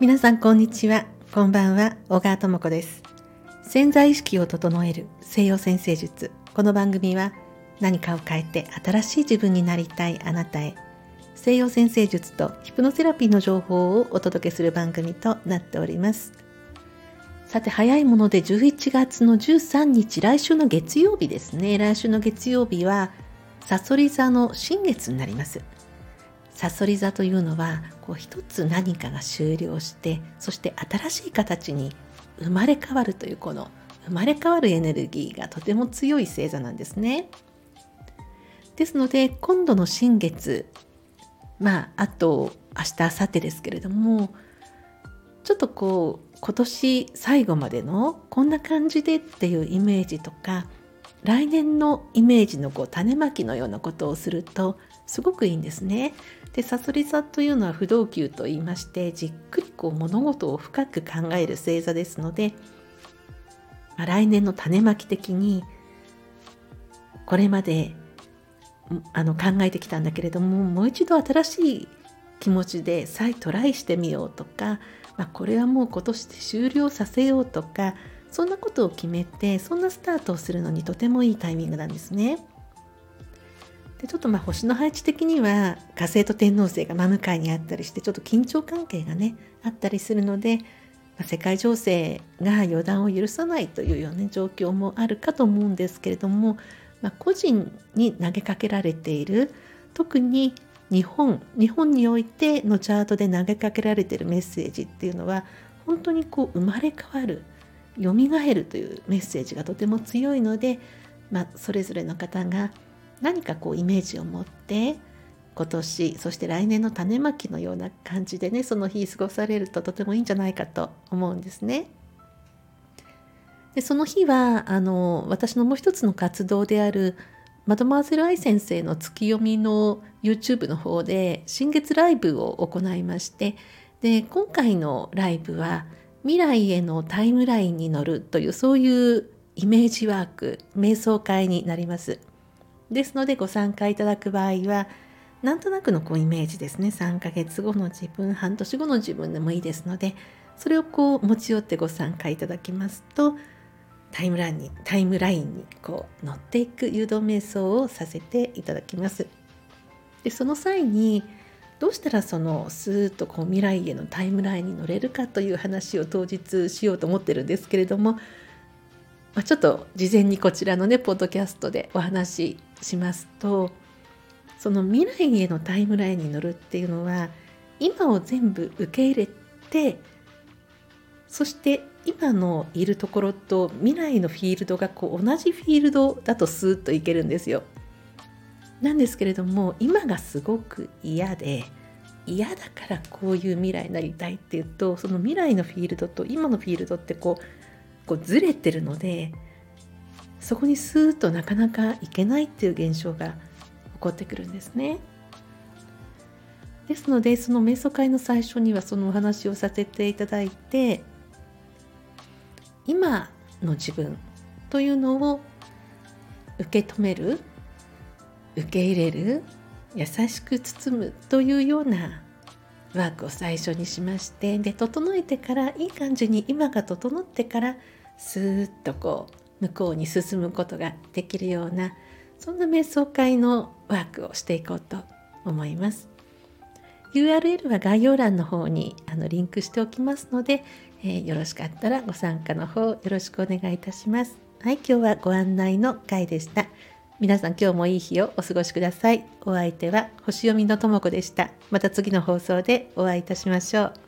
皆さんこんにちは。こんばんは。小川智子です。潜在意識を整える西洋先生術。この番組は何かを変えて新しい自分になりたいあなたへ。西洋先生術とヒプノセラピーの情報をお届けする番組となっております。さて早いもので11月の13日来週の月曜日ですね。来週の月曜日はさそり座の新月になりますさそり座というのはこう一つ何かが終了してそして新しい形に生まれ変わるというこの生まれ変わるエネルギーがとても強い星座なんですね。ですので今度の新月まああと明日明後日ですけれどもちょっとこう今年最後までのこんな感じでっていうイメージとか来年のイメージのこう種まきのようなことをするとすごくいいんですね。でさそり座というのは不動級と言いましてじっくりこう物事を深く考える星座ですので、まあ、来年の種まき的にこれまであの考えてきたんだけれどももう一度新しい気持ちで再トライしてみようとか、まあ、これはもう今年で終了させようとかそんなことを決めてそんなスタートをするのにとてもいいタイミングなんですね。でちょっとまあ星の配置的には火星と天王星が真向かいにあったりしてちょっと緊張関係がねあったりするので、まあ、世界情勢が予断を許さないというような、状況もあるかと思うんですけれども、まあ、個人に投げかけられている特に日本日本においてのチャートで投げかけられているメッセージっていうのは本当にこう生まれ変わる蘇るというメッセージがとても強いので、まあ、それぞれの方が何かこうイメージを持って今年そして来年の種まきのような感じでねその日過ごされるととてもいいんじゃないかと思うんですね。でその日はあの私のもう一つの活動であるマドマーゼル愛先生の月読みの YouTube の方で新月ライブを行いましてで今回のライブは未来へのタイムラインに乗るというそういうイメージワーク瞑想会になります。ですのでご参加いただく場合はなんとなくのこうイメージですね3ヶ月後の自分半年後の自分でもいいですのでそれをこう持ち寄ってご参加いただきますとタイムラインにタイムラインにこう乗っていく誘導瞑想をさせていただきます。でその際にどうしたらそのスーッとこう未来へのタイムラインに乗れるかという話を当日しようと思ってるんですけれどもまあ、ちょっと事前にこちらのねポッドキャストでお話ししますとその未来へのタイムラインに乗るっていうのは今を全部受け入れてそして今のいるところと未来のフィールドがこう同じフィールドだとスーッといけるんですよ。なんですけれども今がすごく嫌で嫌だからこういう未来になりたいっていうとその未来のフィールドと今のフィールドってこうこうずれてるのでそこにスーッとなかなかいけないっていう現象が起こってくるんですね。ですのでその瞑想会の最初にはそのお話をさせていただいて今の自分というのを受け止める受け入れる優しく包むというようなワークを最初にしましてで整えてからいい感じに今が整ってからスーッとこう向こうに進むことができるようなそんな瞑想会のワークをしていこうと思います。URL は概要欄の方にあのリンクしておきますので、えー、よろしかったらご参加の方よろしくお願いいたします。はい、今日はご案内の回でした。皆さん今日もいい日をお過ごしください。お相手は星読みのともこでした。また次の放送でお会いいたしましょう。